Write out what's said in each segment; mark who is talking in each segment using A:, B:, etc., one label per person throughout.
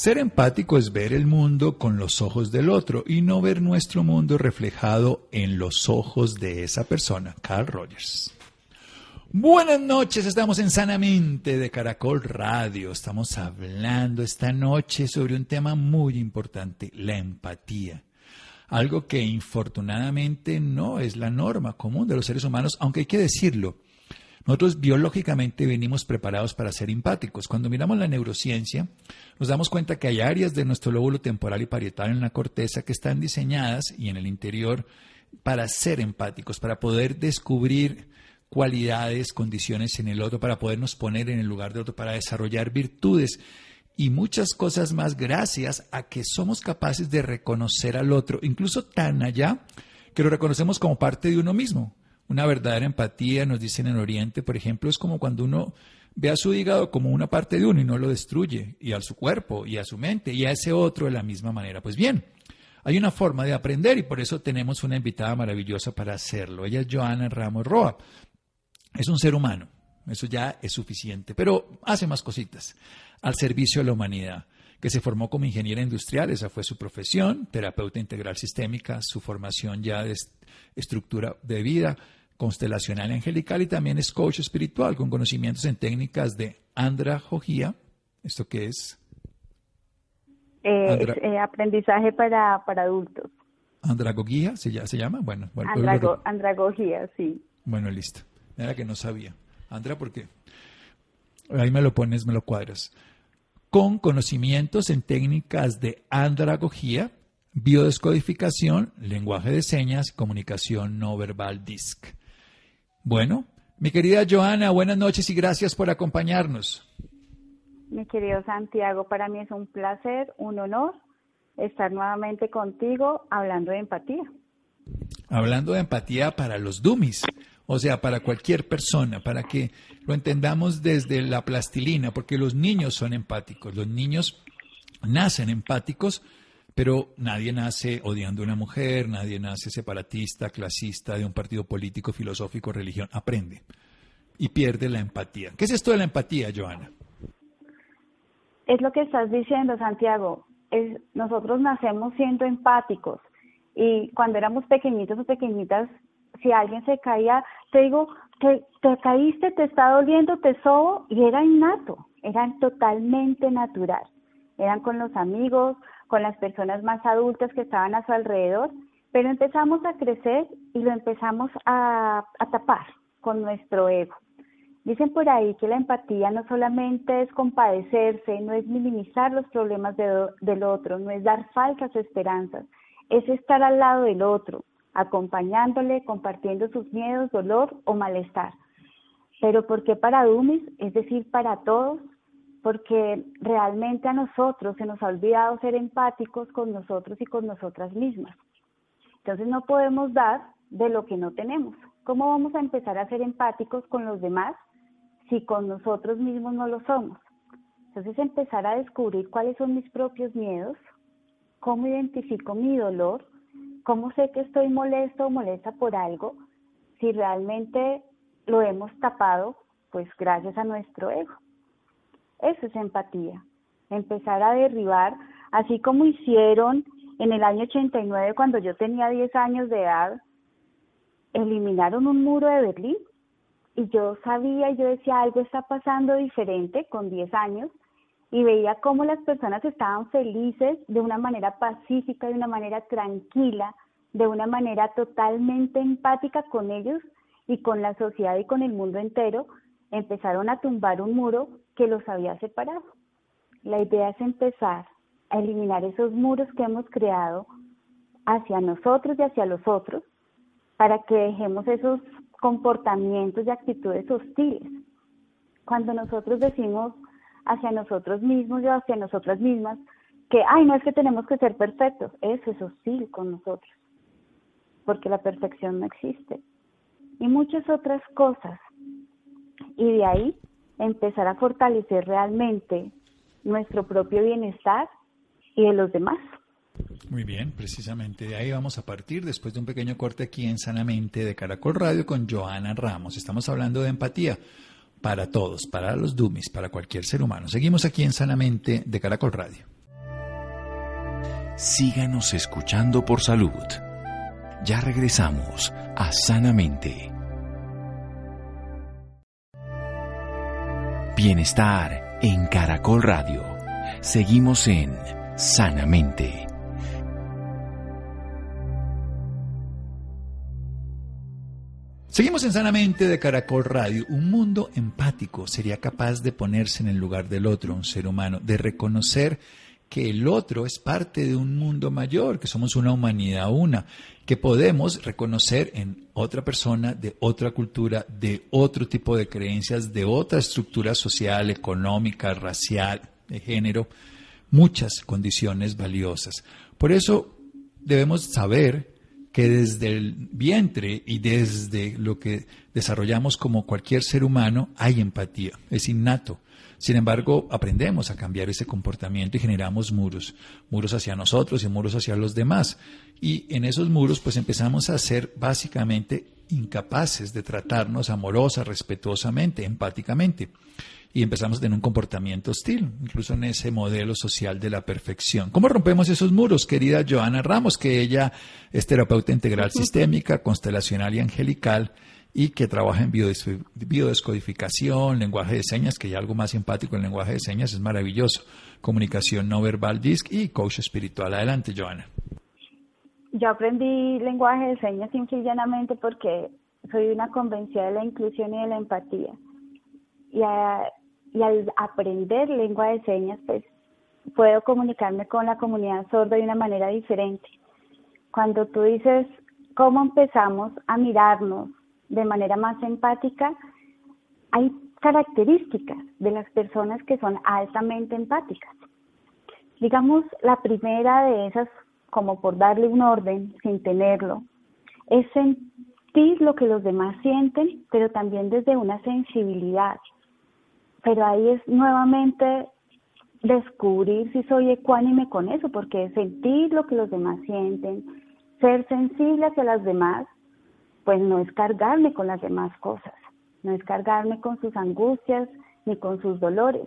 A: Ser empático es ver el mundo con los ojos del otro y no ver nuestro mundo reflejado en los ojos de esa persona. Carl Rogers. Buenas noches, estamos en Sanamente de Caracol Radio. Estamos hablando esta noche sobre un tema muy importante, la empatía. Algo que infortunadamente no es la norma común de los seres humanos, aunque hay que decirlo. Nosotros biológicamente venimos preparados para ser empáticos. Cuando miramos la neurociencia, nos damos cuenta que hay áreas de nuestro lóbulo temporal y parietal en la corteza que están diseñadas y en el interior para ser empáticos, para poder descubrir cualidades, condiciones en el otro, para podernos poner en el lugar del otro, para desarrollar virtudes y muchas cosas más gracias a que somos capaces de reconocer al otro, incluso tan allá que lo reconocemos como parte de uno mismo. Una verdadera empatía, nos dicen en Oriente, por ejemplo, es como cuando uno ve a su hígado como una parte de uno y no lo destruye, y a su cuerpo, y a su mente, y a ese otro de la misma manera. Pues bien, hay una forma de aprender y por eso tenemos una invitada maravillosa para hacerlo. Ella es Joana Ramos Roa. Es un ser humano, eso ya es suficiente, pero hace más cositas al servicio de la humanidad que se formó como ingeniera industrial, esa fue su profesión, terapeuta integral sistémica, su formación ya de estructura de vida, constelacional angelical y también es coach espiritual con conocimientos en técnicas de andragogía. ¿Esto qué es?
B: Eh,
A: Andra-
B: es, eh, aprendizaje para, para adultos.
A: ¿Andragogía se, ya- se llama? Bueno, bueno,
B: Andrago- andragogía, sí.
A: bueno, listo. Era que no sabía. Andra, ¿por qué? Ahí me lo pones, me lo cuadras. Con conocimientos en técnicas de andragogía, biodescodificación, lenguaje de señas, comunicación no verbal DISC. Bueno, mi querida Joana, buenas noches y gracias por acompañarnos.
B: Mi querido Santiago, para mí es un placer, un honor estar nuevamente contigo hablando de empatía.
A: Hablando de empatía para los dummies, o sea, para cualquier persona, para que lo entendamos desde la plastilina, porque los niños son empáticos, los niños nacen empáticos, pero nadie nace odiando a una mujer, nadie nace separatista, clasista, de un partido político, filosófico, religión, aprende y pierde la empatía. ¿Qué es esto de la empatía, Joana?
B: Es lo que estás diciendo, Santiago. Es, nosotros nacemos siendo empáticos y cuando éramos pequeñitos o pequeñitas, si alguien se caía, te digo, te, te caíste, te está doliendo, te sobo y era innato, era totalmente natural. Eran con los amigos, con las personas más adultas que estaban a su alrededor, pero empezamos a crecer y lo empezamos a, tapar con nuestro ego. Dicen por ahí que la empatía no solamente es compadecerse, no es minimizar los problemas de- del otro, no es dar falsas esperanzas, es estar al lado del otro, acompañándole, compartiendo sus miedos, dolor o malestar. Pero ¿por qué para Dumis? Es decir, para todos, porque realmente a nosotros se nos ha olvidado ser empáticos con nosotros y con nosotras mismas. Entonces no podemos dar de lo que no tenemos. ¿Cómo vamos a empezar a ser empáticos con los demás si con nosotros mismos no lo somos? Entonces empezar a descubrir cuáles son mis propios miedos, cómo identifico mi dolor, ¿cómo sé que estoy molesto o molesta por algo si realmente lo hemos tapado? Pues gracias a nuestro ego. Eso es empatía. Empezar a derribar, así como hicieron en el año 89 cuando yo tenía 10 años de edad, eliminaron un muro de Berlín y yo sabía yo decía algo está pasando diferente con 10 años y veía cómo las personas estaban felices de una manera pacífica, de una manera tranquila, de una manera totalmente empática con ellos y con la sociedad y con el mundo entero, empezaron a tumbar un muro que los había separado. La idea es empezar a eliminar esos muros que hemos creado hacia nosotros y hacia los otros para que dejemos esos comportamientos y actitudes hostiles. Cuando nosotros decimos hacia nosotros mismos y hacia nosotras mismas que, ay, no es que tenemos que ser perfectos, eso es hostil con nosotros, porque la perfección no existe. Y muchas otras cosas. Y de ahí empezar a fortalecer realmente nuestro propio bienestar y de los demás.
A: Muy bien, precisamente de ahí vamos a partir después de un pequeño corte aquí en Sanamente de Caracol Radio con Joana Ramos. Estamos hablando de empatía para todos, para los dummies, para cualquier ser humano. Seguimos aquí en Sanamente de Caracol Radio.
C: Síganos escuchando por salud. Ya regresamos a Sanamente. Bienestar en Caracol Radio. Seguimos en Sanamente.
A: Seguimos en Sanamente de Caracol Radio. Un mundo empático sería capaz de ponerse en el lugar del otro, un ser humano, de reconocer que el otro es parte de un mundo mayor, que somos una humanidad una, que podemos reconocer en otra persona de otra cultura, de otro tipo de creencias, de otra estructura social, económica, racial, de género, muchas condiciones valiosas. Por eso debemos saber que desde el vientre y desde lo que desarrollamos como cualquier ser humano hay empatía, es innato. Sin embargo, aprendemos a cambiar ese comportamiento y generamos muros, muros hacia nosotros y muros hacia los demás. Y en esos muros pues empezamos a ser básicamente incapaces de tratarnos amorosa, respetuosamente, empáticamente y empezamos a tener un comportamiento hostil, incluso en ese modelo social de la perfección. ¿Cómo rompemos esos muros, querida Joana Ramos, que ella es terapeuta integral sistémica, constelacional y angelical? Y que trabaja en biodescodificación, lenguaje de señas, que hay algo más simpático en lenguaje de señas, es maravilloso, comunicación no verbal DISC y coach espiritual. Adelante, Joana.
B: Yo aprendí lenguaje de señas simple porque soy una convencida de la inclusión y de la empatía. Y a, y al aprender lengua de señas, pues puedo comunicarme con la comunidad sorda de una manera diferente. Cuando tú dices cómo empezamos a mirarnos de manera más empática, hay características de las personas que son altamente empáticas. Digamos, la primera de esas, como por darle un orden sin tenerlo, es sentir lo que los demás sienten, pero también desde una sensibilidad pero ahí es nuevamente descubrir si soy ecuánime con eso, porque sentir lo que los demás sienten, ser sensible hacia las demás, pues no es cargarme con las demás cosas, no es cargarme con sus angustias ni con sus dolores,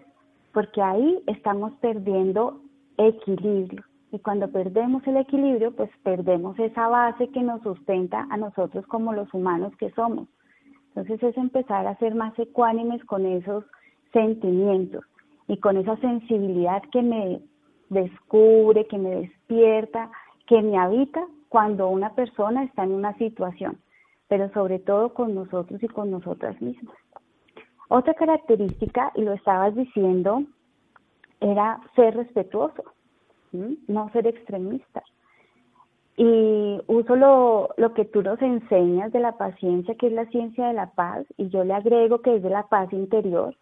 B: porque ahí estamos perdiendo equilibrio. Y cuando perdemos el equilibrio, pues perdemos esa base que nos sustenta a nosotros como los humanos que somos. Entonces es empezar a ser más ecuánimes con esos sentimientos y con esa sensibilidad que me descubre, que me despierta, que me habita cuando una persona está en una situación, pero sobre todo con nosotros y con nosotras mismas. Otra característica, y lo estabas diciendo, era ser respetuoso, no ser extremista. Y uso lo, lo que tú nos enseñas de la paciencia, que es la ciencia de la paz, y yo le agrego que es de la paz interior,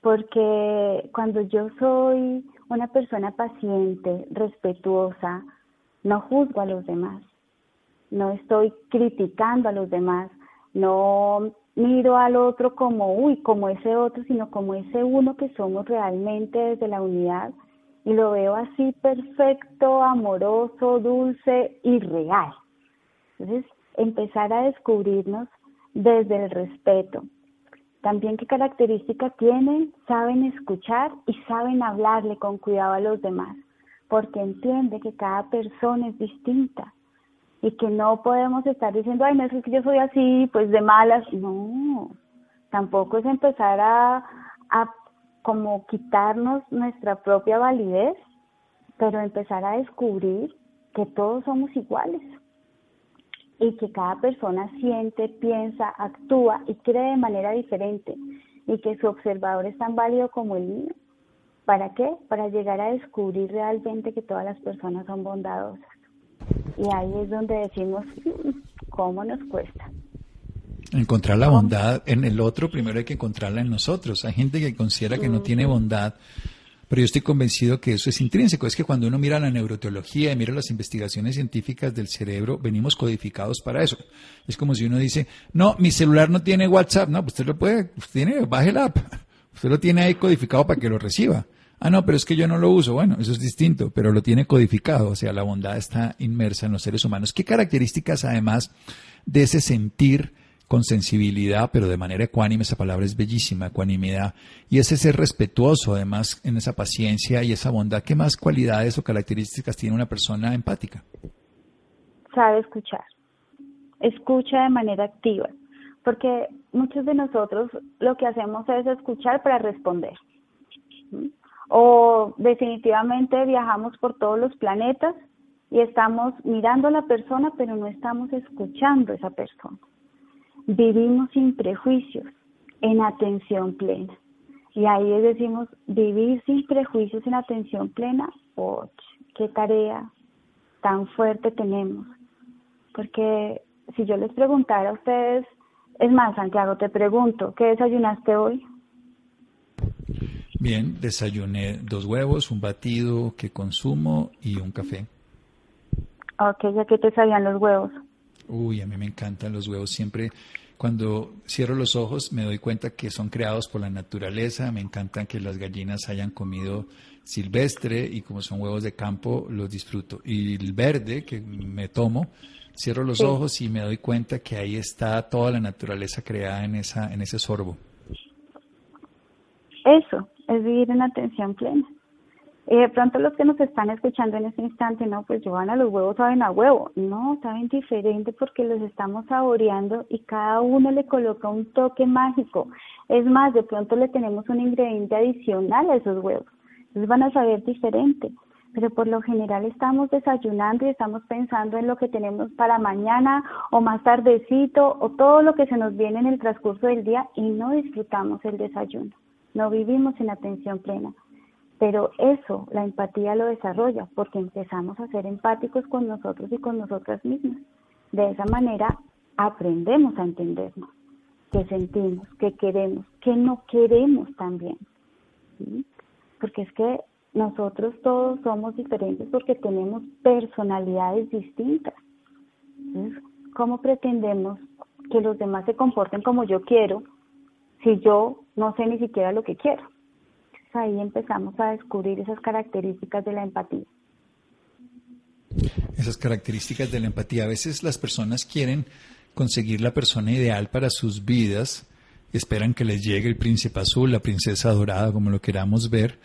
B: porque cuando yo soy una persona paciente, respetuosa, no juzgo a los demás, no estoy criticando a los demás, no miro al otro como, uy, como ese otro, sino como ese uno que somos realmente desde la unidad y lo veo así perfecto, amoroso, dulce y real, Entonces, empezar a descubrirnos desde el respeto. También qué características tienen, saben escuchar y saben hablarle con cuidado a los demás, porque entiende que cada persona es distinta y que no podemos estar diciendo, ay, no es que yo soy así, pues de malas. No, tampoco es empezar a, a como quitarnos nuestra propia validez, pero empezar a descubrir que todos somos iguales y que cada persona siente, piensa, actúa y cree de manera diferente y que su observador es tan válido como el mío. ¿Para qué? Para llegar a descubrir realmente que todas las personas son bondadosas. Y ahí es donde decimos, mm, ¿cómo nos cuesta?
A: Encontrar la bondad en el otro, primero hay que encontrarla en nosotros. Hay gente que considera que no tiene bondad, pero yo estoy convencido que eso es intrínseco. Es que cuando uno mira la neuroteología y mira las investigaciones científicas del cerebro, venimos codificados para eso. Es como si uno dice, no, mi celular no tiene WhatsApp. No, usted lo puede, usted tiene, baje la app. Usted lo tiene ahí codificado para que lo reciba. Ah, no, pero es que yo no lo uso. Bueno, eso es distinto, pero lo tiene codificado. O sea, la bondad está inmersa en los seres humanos. ¿Qué características, además de ese sentir con sensibilidad, pero de manera ecuánime, esa palabra es bellísima, ecuanimidad, y ese ser respetuoso, además, en esa paciencia y esa bondad, ¿qué más cualidades o características tiene una persona empática?
B: Sabe escuchar, escucha de manera activa, porque muchos de nosotros lo que hacemos es escuchar para responder. O definitivamente viajamos por todos los planetas y estamos mirando a la persona, pero no estamos escuchando a esa persona. Vivimos sin prejuicios, en atención plena. Y ahí decimos, vivir sin prejuicios en atención plena, ¡oh, qué tarea tan fuerte tenemos. Porque si yo les preguntara a ustedes, es más, Santiago, te pregunto, ¿qué desayunaste hoy?
A: Bien, desayuné dos huevos, un batido que consumo y un café.
B: Ok, ¿ya qué te sabían los huevos?
A: Uy, a mí me encantan los huevos. Siempre cuando cierro los ojos me doy cuenta que son creados por la naturaleza. Me encantan que las gallinas hayan comido silvestre y como son huevos de campo los disfruto. Y el verde que me tomo, cierro los ojos y me doy cuenta que ahí está toda la naturaleza creada en esa en ese sorbo.
B: Eso es vivir en atención plena. Y de pronto los que nos están escuchando en este instante, no, pues van a los huevos saben a huevo. No, saben diferente porque los estamos saboreando y cada uno le coloca un toque mágico. Es más, de pronto le tenemos un ingrediente adicional a esos huevos. Entonces van a saber diferente. Pero por lo general estamos desayunando y estamos pensando en lo que tenemos para mañana o más tardecito o todo lo que se nos viene en el transcurso del día y no disfrutamos el desayuno. No vivimos en atención plena. Pero eso, la empatía lo desarrolla porque empezamos a ser empáticos con nosotros y con nosotras mismas. De esa manera aprendemos a entendernos, qué sentimos, qué queremos, qué no queremos también. Porque es que nosotros todos somos diferentes porque tenemos personalidades distintas. Entonces, ¿cómo pretendemos que los demás se comporten como yo quiero si yo no sé ni siquiera lo que quiero? ahí empezamos a descubrir esas características de la empatía.
A: Esas características de la empatía. A veces las personas quieren conseguir la persona ideal para sus vidas, esperan que les llegue el príncipe azul, la princesa dorada, como lo queramos ver,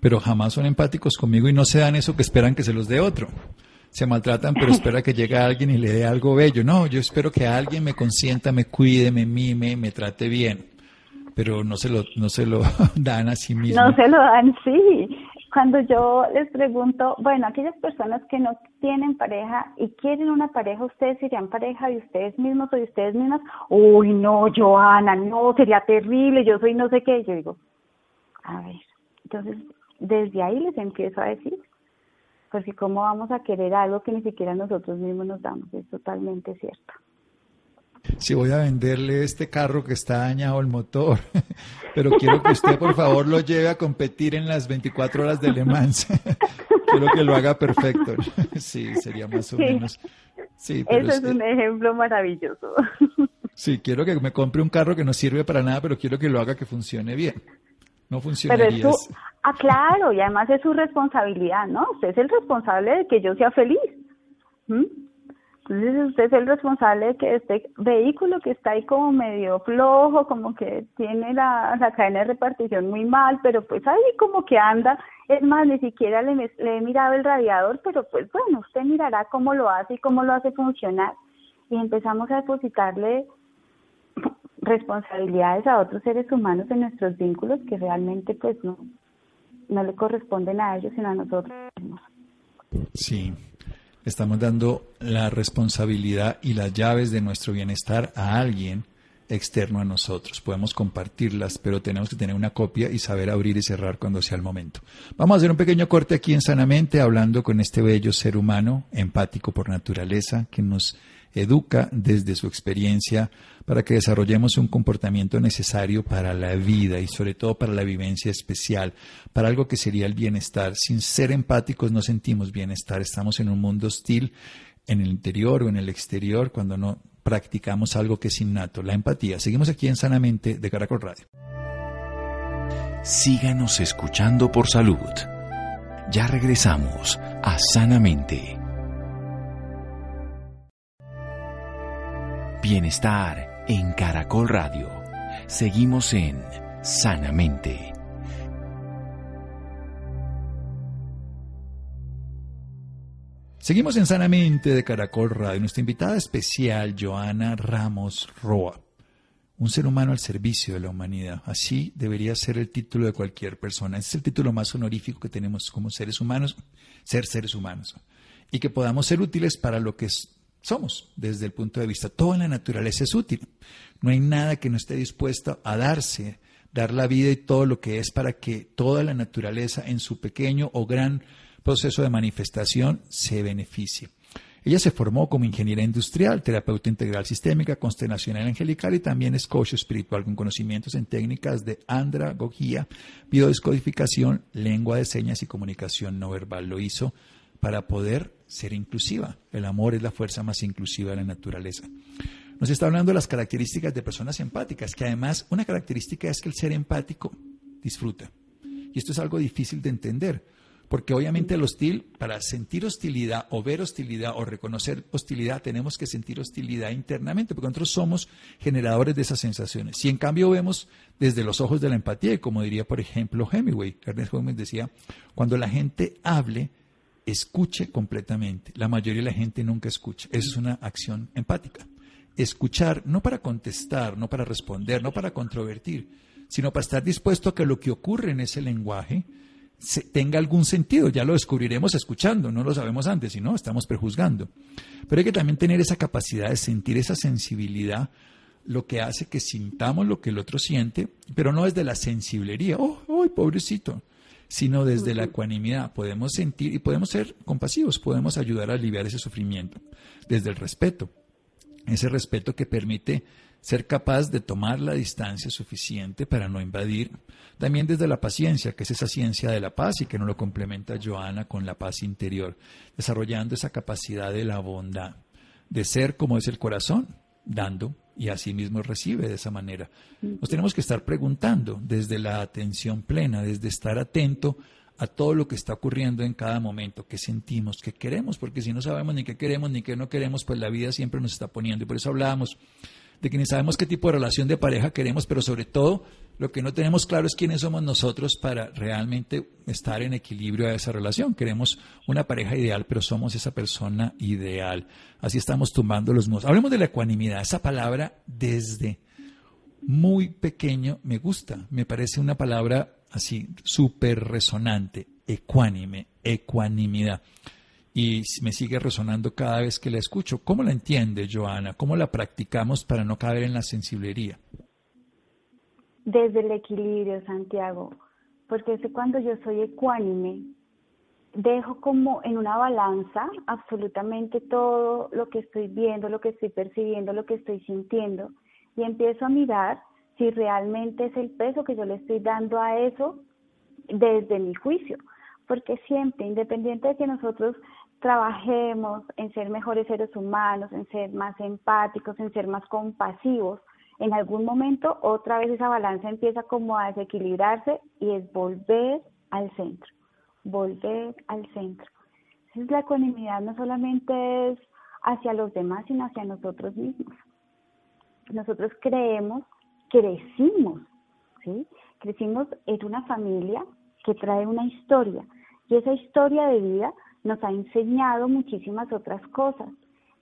A: pero jamás son empáticos conmigo y no se dan eso que esperan que se los dé otro. Se maltratan, pero espera que llegue alguien y le dé algo bello. No, yo espero que alguien me consienta, me cuide, me mime, me trate bien pero no se lo, no se lo dan a sí mismos.
B: No se lo dan, sí. Cuando yo les pregunto, bueno, aquellas personas que no tienen pareja y quieren una pareja, ¿ustedes serían pareja de ustedes mismos o de ustedes mismas? Uy, no, Joana, no, sería terrible, yo soy no sé qué. Yo digo, a ver, entonces desde ahí les empiezo a decir, porque cómo vamos a querer algo que ni siquiera nosotros mismos nos damos, es totalmente cierto
A: si voy a venderle este carro que está dañado el motor, pero quiero que usted por favor lo lleve a competir en las 24 horas de Le Mans. quiero que lo haga perfecto. sí, sería más o menos. Sí,
B: Eso es, un ejemplo maravilloso.
A: sí, quiero que me compre un carro que no sirve para nada, pero quiero que lo haga que funcione bien. No funcionaría.
B: Pero ah, claro, y además es su responsabilidad, ¿no? Usted es el responsable de que yo sea feliz. ¿Mm? Entonces usted es el responsable de que este vehículo que está ahí como medio flojo, como que tiene la, la cadena de repartición muy mal, pero pues ahí como que anda. Es más, ni siquiera le, le he mirado el radiador, pero pues bueno, usted mirará cómo lo hace y cómo lo hace funcionar. Y empezamos a depositarle responsabilidades a otros seres humanos en nuestros vínculos que realmente pues no, no le corresponden a ellos, sino a nosotros mismos.
A: Sí, estamos dando la responsabilidad y las llaves de nuestro bienestar a alguien externo a nosotros. Podemos compartirlas, pero tenemos que tener una copia y saber abrir y cerrar cuando sea el momento. Vamos a hacer un pequeño corte aquí en Sanamente, hablando con este bello ser humano, empático por naturaleza, que nos educa desde su experiencia para que desarrollemos un comportamiento necesario para la vida y sobre todo para la vivencia especial, para algo que sería el bienestar. Sin ser empáticos no sentimos bienestar, estamos en un mundo hostil en el interior o en el exterior cuando no practicamos algo que es innato, la empatía. Seguimos aquí en Sanamente de Caracol Radio.
C: Síganos escuchando por salud. Ya regresamos a Sanamente. Bienestar en Caracol Radio. Seguimos en Sanamente.
A: Seguimos en Sanamente de Caracol Radio. Nuestra invitada especial, Joana Ramos Roa. Un ser humano al servicio de la humanidad. Así debería ser el título de cualquier persona. Ese es el título más honorífico que tenemos como seres humanos, ser seres humanos. Y que podamos ser útiles para lo que somos desde el punto de vista. Todo en la naturaleza es útil. No hay nada que no esté dispuesto a darse, dar la vida y todo lo que es para que toda la naturaleza en su pequeño o gran proceso de manifestación se beneficie. Ella se formó como ingeniera industrial, terapeuta integral sistémica, constelacional angelical y también es coach espiritual con conocimientos en técnicas de andragogía, biodescodificación, lengua de señas y comunicación no verbal. Lo hizo para poder ser inclusiva. El amor es la fuerza más inclusiva de la naturaleza. Nos está hablando de las características de personas empáticas, que además una característica es que el ser empático disfruta. Y esto es algo difícil de entender, porque obviamente el hostil, para sentir hostilidad o ver hostilidad o reconocer hostilidad, tenemos que sentir hostilidad internamente, porque nosotros somos generadores de esas sensaciones. Si en cambio vemos desde los ojos de la empatía, como diría, por ejemplo, Hemingway, Ernest Hemingway decía, cuando la gente hable, escuche completamente. La mayoría de la gente nunca escucha. Eso es una acción empática. Escuchar no para contestar, no para responder, no para controvertir, sino para estar dispuesto a que lo que ocurre en ese lenguaje tenga algún sentido. Ya lo descubriremos escuchando, no lo sabemos antes, si no, estamos prejuzgando. Pero hay que también tener esa capacidad de sentir esa sensibilidad, lo que hace que sintamos lo que el otro siente, pero no desde la sensiblería. ¡Oh, oh pobrecito! Sino desde la ecuanimidad. Podemos sentir y podemos ser compasivos, podemos ayudar a aliviar ese sufrimiento, desde el respeto. Ese respeto que permite ser capaz de tomar la distancia suficiente para no invadir. También desde la paciencia, que es esa ciencia de la paz y que no lo complementa Joana con la paz interior, desarrollando esa capacidad de la bondad, de ser como es el corazón, dando y así mismo recibe de esa manera. Nos tenemos que estar preguntando desde la atención plena, desde estar atento a todo lo que está ocurriendo en cada momento, qué sentimos, qué queremos, porque si no sabemos ni qué queremos ni qué no queremos, pues la vida siempre nos está poniendo. Y por eso hablábamos de que ni sabemos qué tipo de relación de pareja queremos, pero sobre todo lo que no tenemos claro es quiénes somos nosotros para realmente estar en equilibrio a esa relación. Queremos una pareja ideal, pero somos esa persona ideal. Así estamos tumbando los muros. Hablemos de la ecuanimidad. Esa palabra desde muy pequeño me gusta. Me parece una palabra así súper resonante. Ecuánime, ecuanimidad y me sigue resonando cada vez que la escucho. ¿Cómo la entiende, Joana? ¿Cómo la practicamos para no caer en la sensiblería?
B: Desde el equilibrio, Santiago, porque es cuando yo soy ecuánime, dejo como en una balanza absolutamente todo lo que estoy viendo, lo que estoy percibiendo, lo que estoy sintiendo, y empiezo a mirar si realmente es el peso que yo le estoy dando a eso desde mi juicio porque siempre, independiente de que nosotros trabajemos en ser mejores seres humanos, en ser más empáticos, en ser más compasivos, en algún momento otra vez esa balanza empieza como a desequilibrarse y es volver al centro, volver al centro. Entonces la ecuanimidad no solamente es hacia los demás, sino hacia nosotros mismos. Nosotros creemos, crecimos, ¿sí? Crecimos en una familia que trae una historia y esa historia de vida nos ha enseñado muchísimas otras cosas,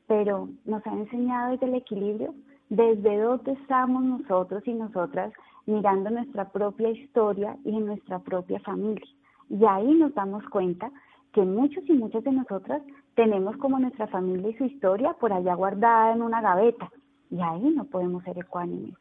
B: pero nos ha enseñado desde el equilibrio, desde dónde estamos nosotros y nosotras mirando nuestra propia historia y en nuestra propia familia. Y ahí nos damos cuenta que muchos y muchas de nosotras tenemos como nuestra familia y su historia por allá guardada en una gaveta. Y ahí no podemos ser ecuánimes.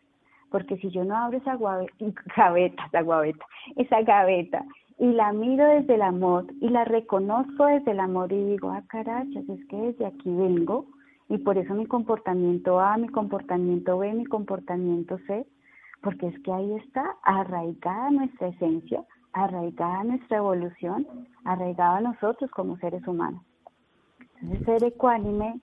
B: Porque si yo no abro esa gaveta, esa gaveta, esa gaveta y la miro desde el amor y la reconozco desde el amor y digo, ah, carachas, es que desde aquí vengo y por eso mi comportamiento A, mi comportamiento B, mi comportamiento C, porque es que ahí está arraigada nuestra esencia, arraigada nuestra evolución, arraigada nosotros como seres humanos. Entonces, ser ecuánime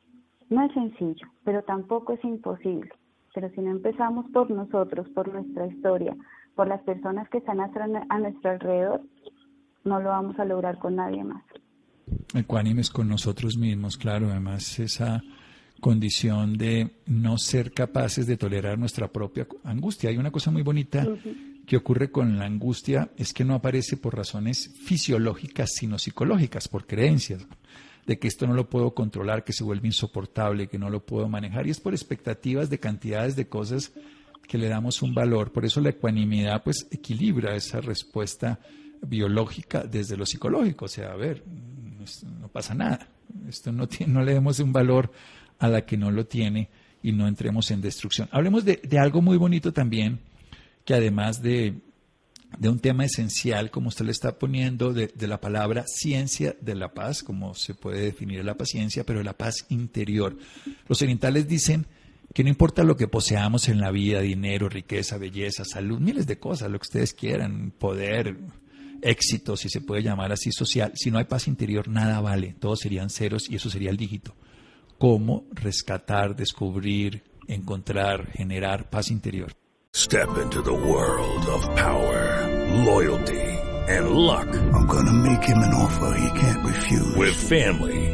B: no es sencillo, pero tampoco es imposible. Pero si no empezamos por nosotros, por nuestra historia, por las personas que están a nuestro alrededor, no lo vamos a lograr con nadie más.
A: Ecuánimes con nosotros mismos, claro, además esa condición de no ser capaces de tolerar nuestra propia angustia. Hay una cosa muy bonita que ocurre con la angustia, es que no aparece por razones fisiológicas, sino psicológicas, por creencias de que esto no lo puedo controlar, que se vuelve insoportable, que no lo puedo manejar, y es por expectativas de cantidades de cosas que le damos un valor. Por eso la ecuanimidad pues equilibra esa respuesta biológica desde lo psicológico. O sea, a ver, no pasa nada. Esto no, tiene, no le demos un valor a la que no lo tiene y no entremos en destrucción. Hablemos de, algo muy bonito también, que además de, de, un tema esencial, como usted le está poniendo, de, de, la palabra ciencia de la paz, como se puede definir la paciencia, pero la paz interior. Los orientales dicen que no importa lo que poseamos en la vida, dinero, riqueza, belleza, salud, miles de cosas, lo que ustedes quieran, poder, éxito, si se puede llamar así, social, si no hay paz interior, nada vale, todos serían ceros y eso sería el dígito cómo rescatar, descubrir, encontrar, generar paz interior.
D: Step into the world of power, loyalty and luck.
E: I'm gonna make him an offer he can't refuse.
D: With family,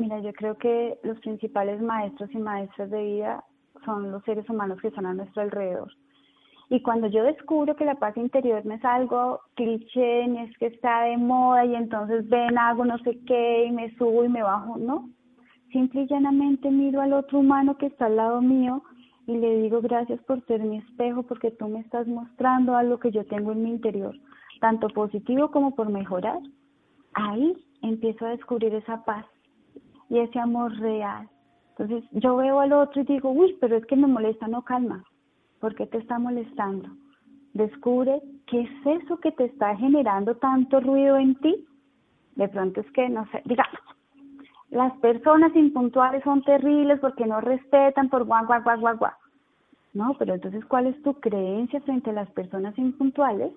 B: Mira, yo creo que los principales maestros y maestras de vida son los seres humanos que están a nuestro alrededor. Y cuando yo descubro que la paz interior no es algo cliché, ni es que está de moda y entonces ven, hago no sé qué y me subo y me bajo, no. Simple y llanamente miro al otro humano que está al lado mío y le digo gracias por ser mi espejo porque tú me estás mostrando algo que yo tengo en mi interior, tanto positivo como por mejorar. Ahí empiezo a descubrir esa paz y ese amor real. Entonces yo veo al otro y digo, uy, pero es que me molesta, no calma ¿Por qué te está molestando? Descubre qué es eso que te está generando tanto ruido en ti. De pronto es que, no sé, digamos, las personas impuntuales son terribles porque no respetan por guau, guau, guau, guau. No, pero entonces, ¿cuál es tu creencia frente a las personas impuntuales?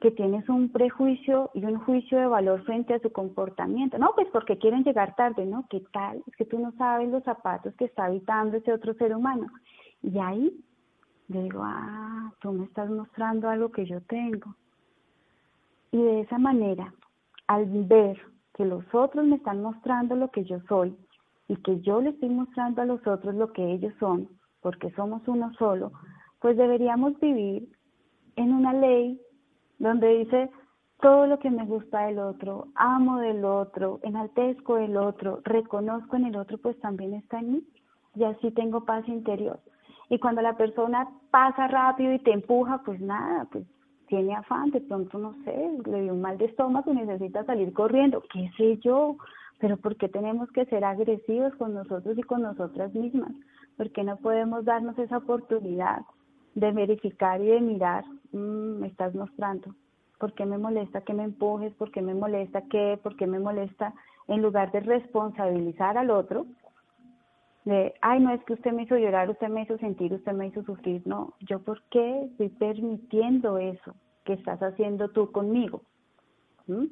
B: Que tienes un prejuicio y un juicio de valor frente a su comportamiento. No, pues porque quieren llegar tarde, ¿no? ¿Qué tal? Es que tú no sabes los zapatos que está habitando ese otro ser humano. Y ahí yo digo, ah, tú me estás mostrando algo que yo tengo. Y de esa manera, al ver que los otros me están mostrando lo que yo soy y que yo le estoy mostrando a los otros lo que ellos son, porque somos uno solo, pues deberíamos vivir en una ley donde dice todo lo que me gusta del otro, amo del otro, enaltezco del otro, reconozco en el otro, pues también está en mí y así tengo paz interior. Y cuando la persona pasa rápido y te empuja, pues nada, pues tiene afán, de pronto no sé, le dio un mal de estómago y necesita salir corriendo, qué sé yo, pero ¿por qué tenemos que ser agresivos con nosotros y con nosotras mismas? ¿Por qué no podemos darnos esa oportunidad de verificar y de mirar, mm, me estás mostrando? ¿Por qué me molesta que me empujes? ¿Por qué me molesta qué? ¿Por qué me molesta? En lugar de responsabilizar al otro, de, ay, no es que usted me hizo llorar, usted me hizo sentir, usted me hizo sufrir. No, yo por qué estoy permitiendo eso que estás haciendo tú conmigo. ¿Mm?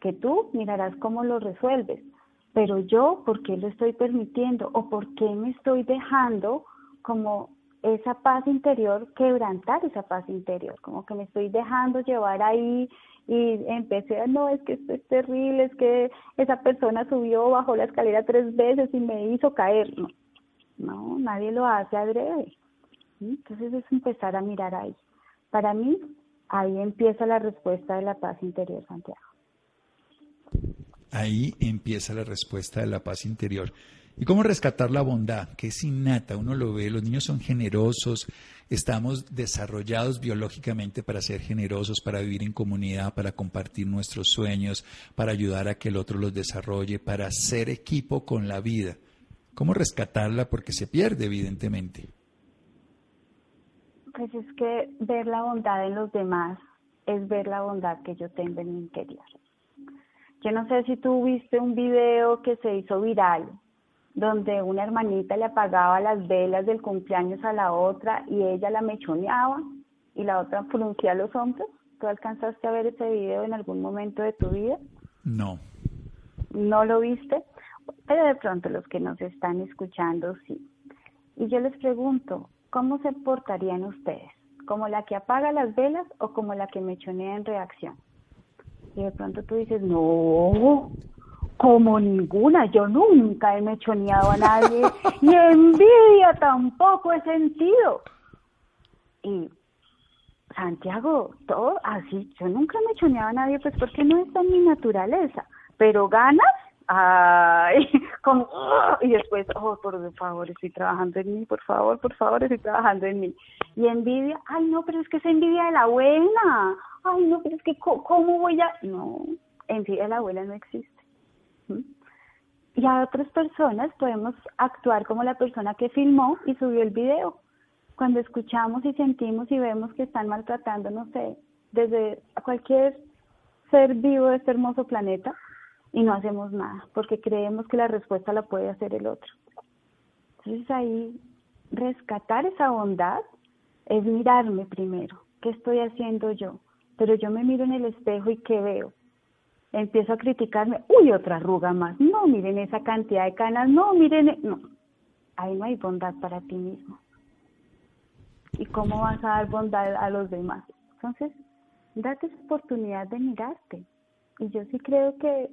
B: Que tú mirarás cómo lo resuelves, pero yo, ¿por qué lo estoy permitiendo? ¿O por qué me estoy dejando como esa paz interior, quebrantar esa paz interior? Como que me estoy dejando llevar ahí y empecé, no, es que esto es terrible, es que esa persona subió, bajó la escalera tres veces y me hizo caer. No, no nadie lo hace adrede. Entonces es empezar a mirar ahí. Para mí, ahí empieza la respuesta de la paz interior, Santiago.
A: Ahí empieza la respuesta de la paz interior. ¿Y cómo rescatar la bondad? Que es innata, uno lo ve, los niños son generosos, estamos desarrollados biológicamente para ser generosos, para vivir en comunidad, para compartir nuestros sueños, para ayudar a que el otro los desarrolle, para ser equipo con la vida. ¿Cómo rescatarla? Porque se pierde, evidentemente.
B: Pues es que ver la bondad en los demás es ver la bondad que yo tengo en mi interior. Yo no sé si tú viste un video que se hizo viral donde una hermanita le apagaba las velas del cumpleaños a la otra y ella la mechoneaba y la otra fruncía los hombros. ¿Tú alcanzaste a ver ese video en algún momento de tu vida?
A: No.
B: ¿No lo viste? Pero de pronto los que nos están escuchando sí. Y yo les pregunto, ¿cómo se portarían ustedes? ¿Como la que apaga las velas o como la que mechonea en reacción? Y de pronto tú dices, no, como ninguna, yo nunca he mechoneado a nadie, ni envidia tampoco he sentido. Y Santiago, todo así, yo nunca he mechoneado a nadie, pues porque no está en mi naturaleza, pero ganas, ay, como, y después, oh, por favor, estoy trabajando en mí, por favor, por favor, estoy trabajando en mí. Y envidia, ay, no, pero es que es envidia de la buena, ay, no, pero es que, ¿cómo voy a...? No, envidia de la abuela no existe. Y a otras personas podemos actuar como la persona que filmó y subió el video. Cuando escuchamos y sentimos y vemos que están maltratando, no sé, desde cualquier ser vivo de este hermoso planeta y no hacemos nada, porque creemos que la respuesta la puede hacer el otro. Entonces ahí rescatar esa bondad es mirarme primero, ¿qué estoy haciendo yo? Pero yo me miro en el espejo y ¿qué veo? Empiezo a criticarme, uy, otra arruga más, no, miren esa cantidad de canas, no, miren, e-". no, ahí no hay bondad para ti mismo. ¿Y cómo vas a dar bondad a los demás? Entonces, date esa oportunidad de mirarte. Y yo sí creo que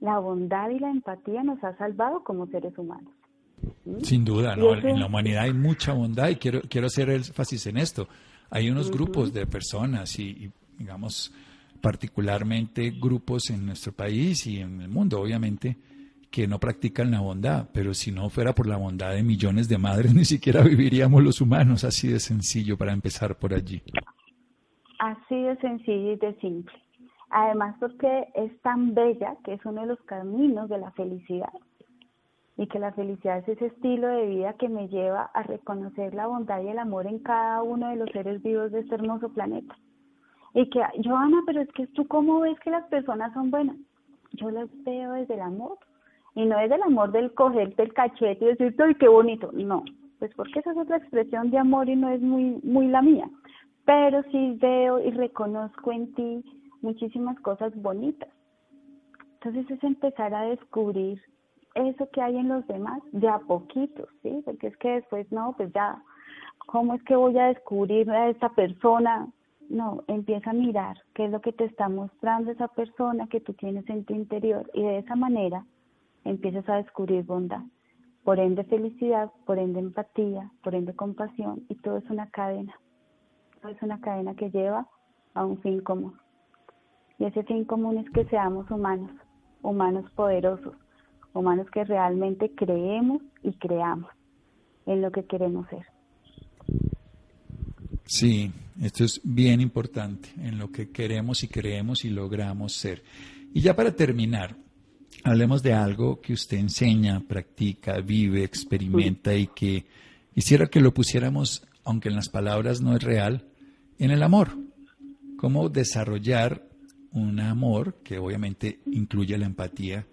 B: la bondad y la empatía nos ha salvado como seres humanos.
A: Sin duda, ¿no? en la humanidad hay mucha bondad y quiero, quiero hacer énfasis en esto. Hay unos grupos de personas y digamos, particularmente grupos en nuestro país y en el mundo, obviamente, que no practican la bondad, pero si no fuera por la bondad de millones de madres, ni siquiera viviríamos los humanos, así de sencillo para empezar por allí.
B: Así de sencillo y de simple. Además porque es tan bella que es uno de los caminos de la felicidad y que la felicidad es ese estilo de vida que me lleva a reconocer la bondad y el amor en cada uno de los seres vivos de este hermoso planeta. Y que, Joana, pero es que tú cómo ves que las personas son buenas. Yo las veo desde el amor. Y no es del amor del cogerte el cachete y decirte, ¡ay, qué bonito! No, pues porque esa es otra expresión de amor y no es muy, muy la mía. Pero sí veo y reconozco en ti muchísimas cosas bonitas. Entonces es empezar a descubrir eso que hay en los demás de a poquito, ¿sí? Porque es que después, no, pues ya, ¿cómo es que voy a descubrir a esta persona? No, empieza a mirar qué es lo que te está mostrando esa persona que tú tienes en tu interior y de esa manera empiezas a descubrir bondad. Por ende felicidad, por ende empatía, por ende compasión y todo es una cadena. Todo es una cadena que lleva a un fin común. Y ese fin común es que seamos humanos, humanos poderosos, humanos que realmente creemos y creamos en lo que queremos ser.
A: Sí, esto es bien importante en lo que queremos y creemos y logramos ser. Y ya para terminar, hablemos de algo que usted enseña, practica, vive, experimenta y que quisiera que lo pusiéramos, aunque en las palabras no es real, en el amor. Cómo desarrollar un amor que obviamente incluye la empatía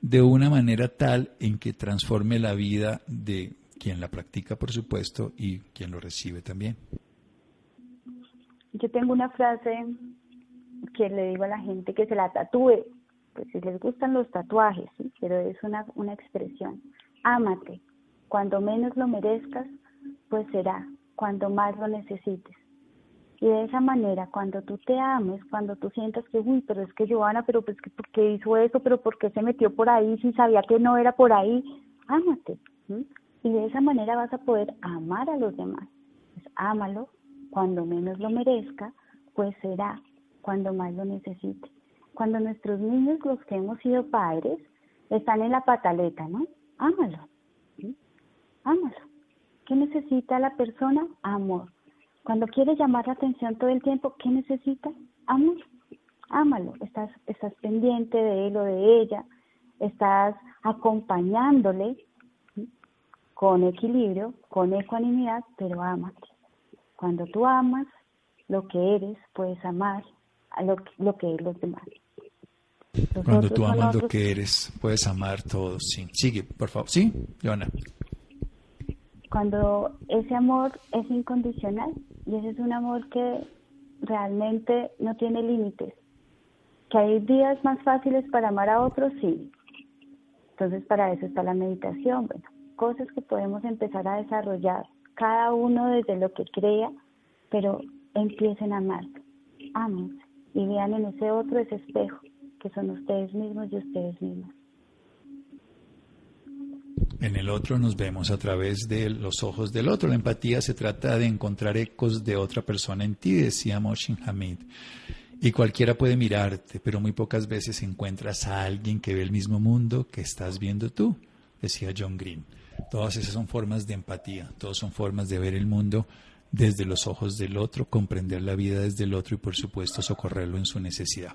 A: de una manera tal en que transforme la vida de quien la practica, por supuesto, y quien lo recibe también.
B: Yo tengo una frase que le digo a la gente que se la tatúe, pues si les gustan los tatuajes, ¿sí? pero es una, una expresión. Ámate, cuando menos lo merezcas, pues será, cuando más lo necesites. Y de esa manera, cuando tú te ames, cuando tú sientas que, uy, pero es que Joana, pero pues por qué hizo eso, pero por qué se metió por ahí si sabía que no era por ahí, ámate. Y de esa manera vas a poder amar a los demás. Pues ámalo, cuando menos lo merezca, pues será, cuando más lo necesite. Cuando nuestros niños, los que hemos sido padres, están en la pataleta, ¿no? Ámalo. Ámalo. ¿Qué necesita la persona? Amor cuando quieres llamar la atención todo el tiempo, ¿qué necesitas? Amor. Ámalo. Estás, estás pendiente de él o de ella. Estás acompañándole con equilibrio, con ecuanimidad, pero ámate. Cuando tú amas lo que eres, puedes amar a lo, lo que es los demás.
A: Cuando tú amas lo que eres, puedes amar todo. Sí. Sigue, por favor. Sí, Joana
B: cuando ese amor es incondicional y ese es un amor que realmente no tiene límites. Que hay días más fáciles para amar a otros, sí. Entonces para eso está la meditación, bueno, cosas que podemos empezar a desarrollar, cada uno desde lo que crea, pero empiecen a amar, ámense y vean en ese otro ese espejo, que son ustedes mismos y ustedes mismos.
A: En el otro nos vemos a través de los ojos del otro. La empatía se trata de encontrar ecos de otra persona en ti, decía Moshin Hamid. Y cualquiera puede mirarte, pero muy pocas veces encuentras a alguien que ve el mismo mundo que estás viendo tú, decía John Green. Todas esas son formas de empatía, todas son formas de ver el mundo desde los ojos del otro, comprender la vida desde el otro y por supuesto socorrerlo en su necesidad.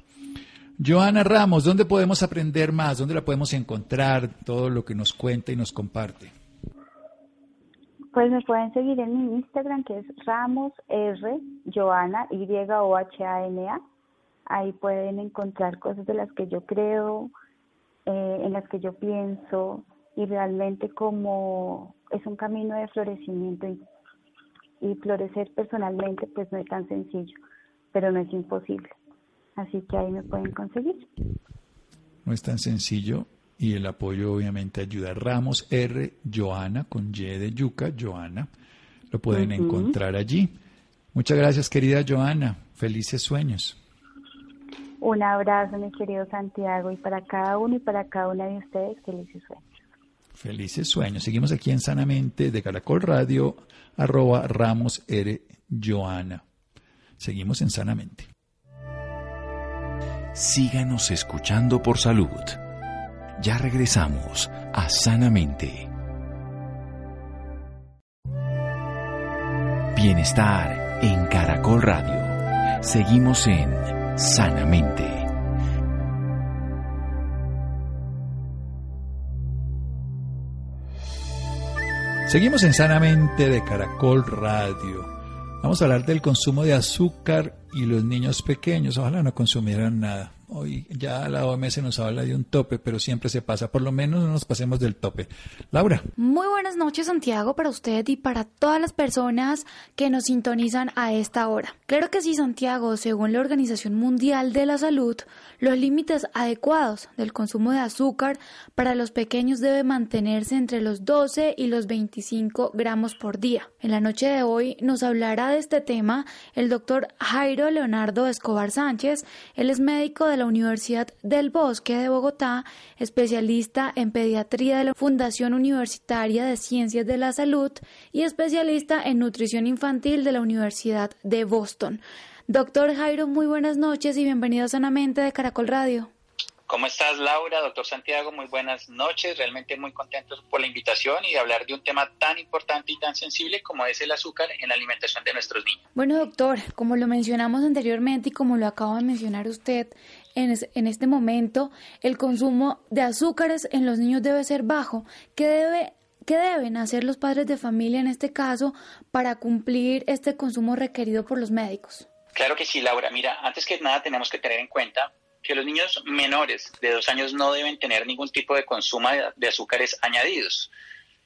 A: Joana Ramos, ¿dónde podemos aprender más? ¿Dónde la podemos encontrar? Todo lo que nos cuenta y nos comparte.
B: Pues me pueden seguir en mi Instagram que es Ramos R Joana Y O H A N A. Ahí pueden encontrar cosas de las que yo creo, eh, en las que yo pienso y realmente como es un camino de florecimiento y, y florecer personalmente pues no es tan sencillo, pero no es imposible. Así que ahí me pueden conseguir.
A: No es tan sencillo y el apoyo obviamente ayuda. Ramos R. Joana con Y de Yuca, Joana. Lo pueden encontrar allí. Muchas gracias, querida Joana. Felices sueños.
B: Un abrazo, mi querido Santiago, y para cada uno y para cada una de ustedes, felices sueños.
A: Felices sueños. Seguimos aquí en Sanamente de Caracol Radio, arroba Ramos R. Joana. Seguimos en Sanamente.
C: Síganos escuchando por salud. Ya regresamos a Sanamente. Bienestar en Caracol Radio. Seguimos en Sanamente.
A: Seguimos en Sanamente de Caracol Radio. Vamos a hablar del consumo de azúcar y los niños pequeños. Ojalá no consumieran nada. Hoy ya la OMS nos habla de un tope, pero siempre se pasa. Por lo menos no nos pasemos del tope. Laura.
F: Muy buenas noches, Santiago, para usted y para todas las personas que nos sintonizan a esta hora. Claro que sí, Santiago, según la Organización Mundial de la Salud, los límites adecuados del consumo de azúcar para los pequeños debe mantenerse entre los 12 y los 25 gramos por día. En la noche de hoy nos hablará de este tema el doctor Jairo Leonardo Escobar Sánchez. Él es médico de la Universidad del Bosque de Bogotá, especialista en pediatría de la Fundación Universitaria de Ciencias de la Salud y especialista en nutrición infantil de la Universidad de Boston. Doctor Jairo, muy buenas noches y bienvenido Sanamente de Caracol Radio.
G: ¿Cómo estás, Laura? Doctor Santiago, muy buenas noches. Realmente muy contentos por la invitación y de hablar de un tema tan importante y tan sensible como es el azúcar en la alimentación de nuestros niños.
F: Bueno, doctor, como lo mencionamos anteriormente y como lo acaba de mencionar usted, en, este momento el consumo de azúcares en los niños debe ser bajo. ¿Qué, debe, ¿Qué deben hacer los padres de familia en este caso para cumplir este consumo requerido por los médicos?
G: Claro que sí, Laura. Mira, antes que nada tenemos que tener en cuenta que los niños menores de dos años no deben tener ningún tipo de consumo de azúcares añadidos.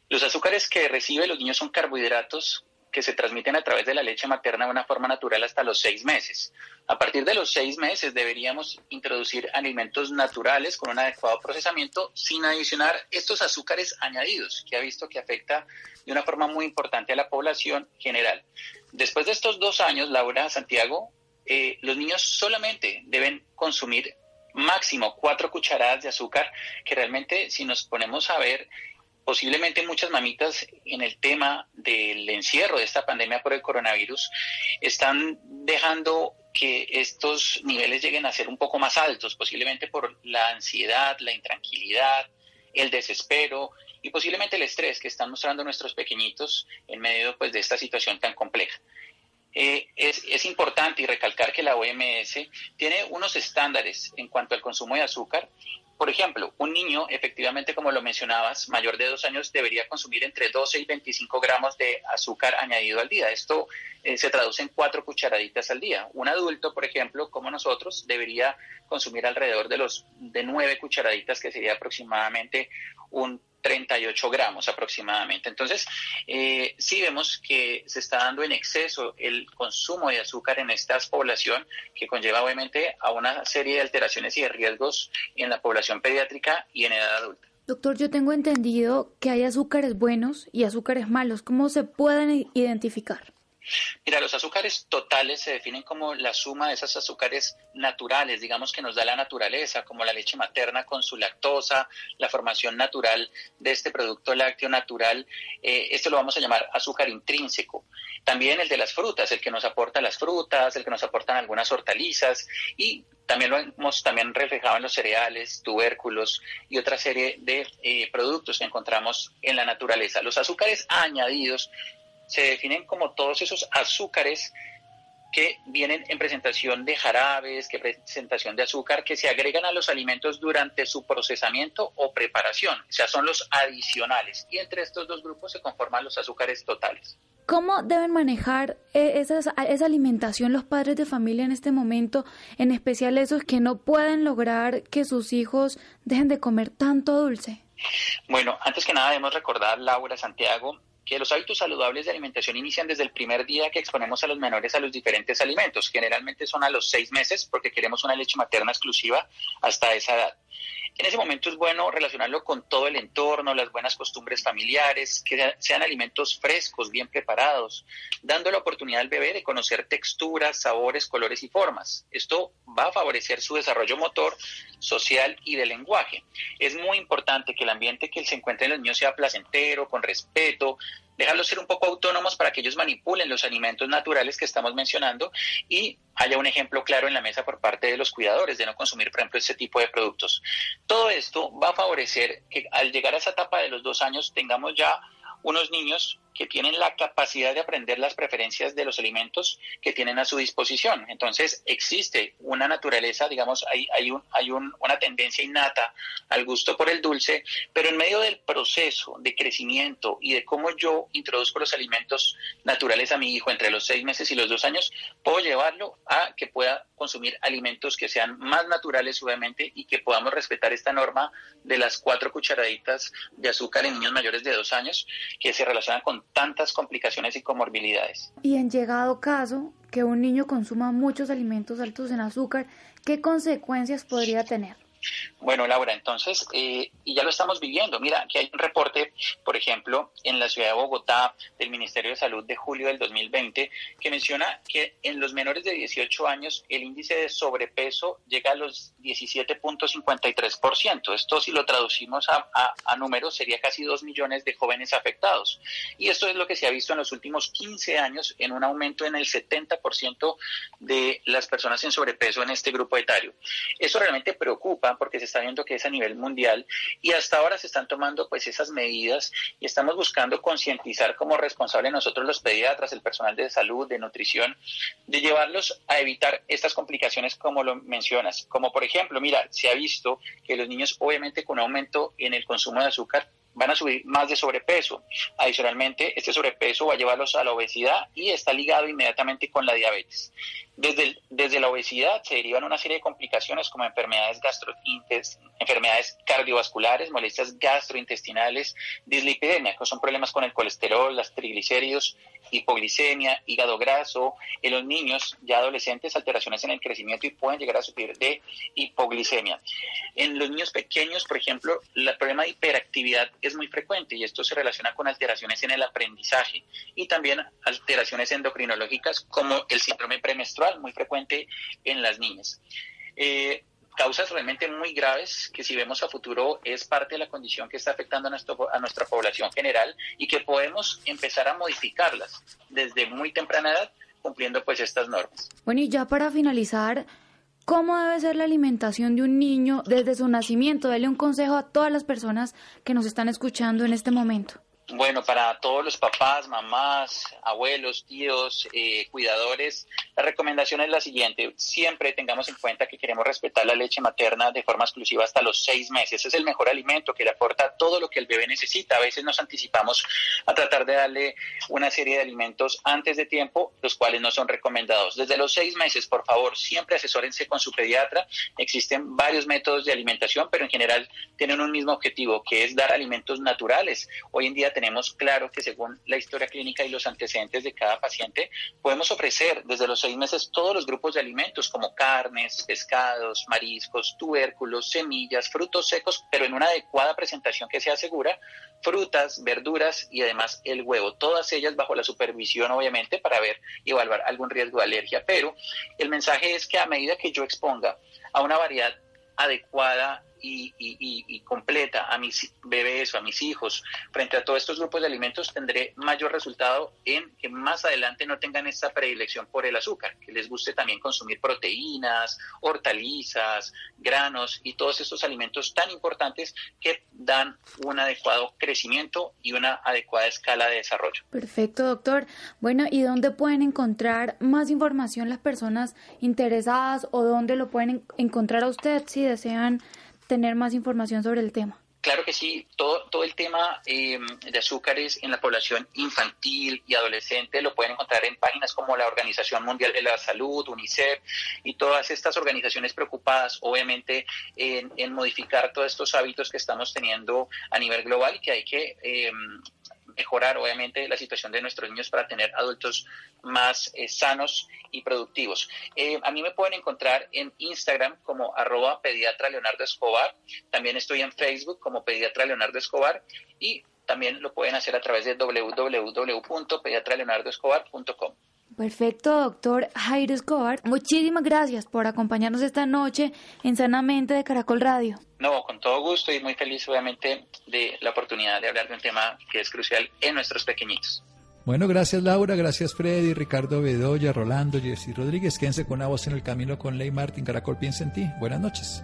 G: Los azúcares que reciben los niños son carbohidratos que se transmiten a través de la leche materna de una forma natural hasta los seis meses. A partir de los seis meses deberíamos introducir alimentos naturales con un adecuado procesamiento sin adicionar estos azúcares añadidos, que ha visto que afecta de una forma muy importante a la población general. Después de estos dos años, Laura Santiago, eh, los niños solamente deben consumir máximo cuatro cucharadas de azúcar, que realmente si nos ponemos a ver posiblemente muchas mamitas en el tema del encierro de esta pandemia por el coronavirus están dejando que estos niveles lleguen a ser un poco más altos, posiblemente por la ansiedad, la intranquilidad, el desespero y posiblemente el estrés que están mostrando nuestros pequeñitos en medio pues, de esta situación tan compleja. Eh, es, es, importante y recalcar que la OMS tiene unos estándares en cuanto al consumo de azúcar por ejemplo, un niño, efectivamente, como lo mencionabas, mayor de dos años, debería consumir entre 12 y 25 gramos de azúcar añadido al día. Esto eh, se traduce en cuatro cucharaditas al día. Un adulto, por ejemplo, como nosotros, debería consumir alrededor de los de nueve cucharaditas, que sería aproximadamente un 38 gramos aproximadamente. Entonces, eh, sí vemos que se está dando en exceso el consumo de azúcar en esta población, que conlleva obviamente a una serie de alteraciones y de riesgos en la población pediátrica y en edad adulta.
F: Doctor, yo tengo entendido que hay azúcares buenos y azúcares malos. ¿Cómo se pueden identificar?
G: Mira, los azúcares totales se definen como la suma de esos azúcares naturales, digamos que nos da la naturaleza, como la leche materna con su lactosa, la formación natural de este producto lácteo natural. Eh, esto lo vamos a llamar azúcar intrínseco. También el de las frutas, el que nos aporta las frutas, el que nos aportan algunas hortalizas y también lo hemos también reflejado en los cereales, tubérculos y otra serie de eh, productos que encontramos en la naturaleza. Los azúcares añadidos se definen como todos esos azúcares que vienen en presentación de jarabes, que presentación de azúcar, que se agregan a los alimentos durante su procesamiento o preparación, o sea, son los adicionales. Y entre estos dos grupos se conforman los azúcares totales.
F: ¿Cómo deben manejar eh, esa alimentación los padres de familia en este momento, en especial esos que no pueden lograr que sus hijos dejen de comer tanto dulce?
G: Bueno, antes que nada debemos recordar, Laura Santiago, que los hábitos saludables de alimentación inician desde el primer día que exponemos a los menores a los diferentes alimentos. Generalmente son a los seis meses porque queremos una leche materna exclusiva hasta esa edad. En ese momento es bueno relacionarlo con todo el entorno, las buenas costumbres familiares, que sean alimentos frescos, bien preparados, dando la oportunidad al bebé de conocer texturas, sabores, colores y formas. Esto va a favorecer su desarrollo motor, social y de lenguaje. Es muy importante que el ambiente que se encuentre en los niños sea placentero, con respeto, dejarlos ser un poco autónomos para que ellos manipulen los alimentos naturales que estamos mencionando y haya un ejemplo claro en la mesa por parte de los cuidadores de no consumir, por ejemplo, este tipo de productos. Todo esto va a favorecer que al llegar a esa etapa de los dos años tengamos ya unos niños que tienen la capacidad de aprender las preferencias de los alimentos que tienen a su disposición. Entonces, existe una naturaleza, digamos, hay, hay, un, hay una tendencia innata al gusto por el dulce, pero en medio del proceso de crecimiento y de cómo yo introduzco los alimentos naturales a mi hijo entre los seis meses y los dos años, puedo llevarlo a que pueda consumir alimentos que sean más naturales, obviamente, y que podamos respetar esta norma de las cuatro cucharaditas de azúcar en niños mayores de dos años, que se relacionan con tantas complicaciones y comorbilidades.
F: Y en llegado caso que un niño consuma muchos alimentos altos en azúcar, ¿qué consecuencias podría tener?
G: Bueno, Laura, entonces, eh, y ya lo estamos viviendo. Mira, que hay un reporte, por ejemplo, en la ciudad de Bogotá del Ministerio de Salud de julio del 2020, que menciona que en los menores de 18 años el índice de sobrepeso llega a los 17.53%. Esto, si lo traducimos a, a números, sería casi 2 millones de jóvenes afectados. Y esto es lo que se ha visto en los últimos 15 años en un aumento en el 70% de las personas en sobrepeso en este grupo etario. Eso realmente preocupa porque se está viendo que es a nivel mundial y hasta ahora se están tomando pues esas medidas y estamos buscando concientizar como responsable nosotros los pediatras, el personal de salud, de nutrición, de llevarlos a evitar estas complicaciones como lo mencionas. Como por ejemplo, mira, se ha visto que los niños obviamente con aumento en el consumo de azúcar van a subir más de sobrepeso. Adicionalmente, este sobrepeso va a llevarlos a la obesidad y está ligado inmediatamente con la diabetes. Desde, desde la obesidad se derivan una serie de complicaciones como enfermedades, enfermedades cardiovasculares, molestias gastrointestinales, dislipidemia, que son problemas con el colesterol, las triglicéridos, hipoglicemia, hígado graso, en los niños ya adolescentes alteraciones en el crecimiento y pueden llegar a sufrir de hipoglicemia. En los niños pequeños, por ejemplo, el problema de hiperactividad es muy frecuente y esto se relaciona con alteraciones en el aprendizaje y también alteraciones endocrinológicas como el síndrome premenstrual, muy frecuente en las niñas. Eh, causas realmente muy graves que si vemos a futuro es parte de la condición que está afectando a, nuestro, a nuestra población general y que podemos empezar a modificarlas desde muy temprana edad cumpliendo pues estas normas.
F: Bueno, y ya para finalizar, ¿cómo debe ser la alimentación de un niño desde su nacimiento? Dele un consejo a todas las personas que nos están escuchando en este momento.
G: Bueno, para todos los papás, mamás, abuelos, tíos, eh, cuidadores, la recomendación es la siguiente. Siempre tengamos en cuenta que queremos respetar la leche materna de forma exclusiva hasta los seis meses. Es el mejor alimento que le aporta todo lo que el bebé necesita. A veces nos anticipamos a tratar de darle una serie de alimentos antes de tiempo, los cuales no son recomendados. Desde los seis meses, por favor, siempre asesórense con su pediatra. Existen varios métodos de alimentación, pero en general tienen un mismo objetivo, que es dar alimentos naturales. Hoy en día tenemos claro que según la historia clínica y los antecedentes de cada paciente, podemos ofrecer desde los seis meses todos los grupos de alimentos como carnes, pescados, mariscos, tubérculos, semillas, frutos secos, pero en una adecuada presentación que sea segura, frutas, verduras y además el huevo, todas ellas bajo la supervisión obviamente para ver y evaluar algún riesgo de alergia. Pero el mensaje es que a medida que yo exponga a una variedad adecuada y, completa a mis bebés o a mis hijos frente a todos estos grupos de alimentos, tendré mayor resultado en que más adelante no tengan esta predilección por el azúcar, que les guste también consumir proteínas, hortalizas, granos y todos estos alimentos tan importantes que dan un adecuado crecimiento y una adecuada escala de desarrollo.
F: Perfecto, doctor. Bueno, ¿y dónde pueden encontrar más información las personas interesadas o dónde lo pueden encontrar a usted si desean tener más información sobre el tema?
G: Claro que sí, todo, todo el tema eh, de azúcares en la población infantil y adolescente lo pueden encontrar en páginas como la Organización Mundial de la Salud, UNICEF y todas estas organizaciones preocupadas obviamente en, modificar todos estos hábitos que estamos teniendo a nivel global y que hay que eh, mejorar obviamente la situación de nuestros niños para tener adultos más eh, sanos y productivos. Eh, a mí me pueden encontrar en Instagram como arroba pediatra Leonardo Escobar, también estoy en Facebook como pediatra Leonardo Escobar y también lo pueden hacer a través de www.pediatraleonardoescobar.com.
F: Perfecto, doctor Jairo Escobar. Muchísimas gracias por acompañarnos esta noche en Sanamente de Caracol Radio.
G: No, con todo gusto y muy feliz obviamente de la oportunidad de hablar de un tema que es crucial en nuestros pequeñitos.
A: Bueno, gracias Laura, gracias Freddy, Ricardo Bedoya, Rolando, Jessy Rodríguez. Quédense con una voz en el camino con Ley Martín. Caracol piensa en ti. Buenas noches.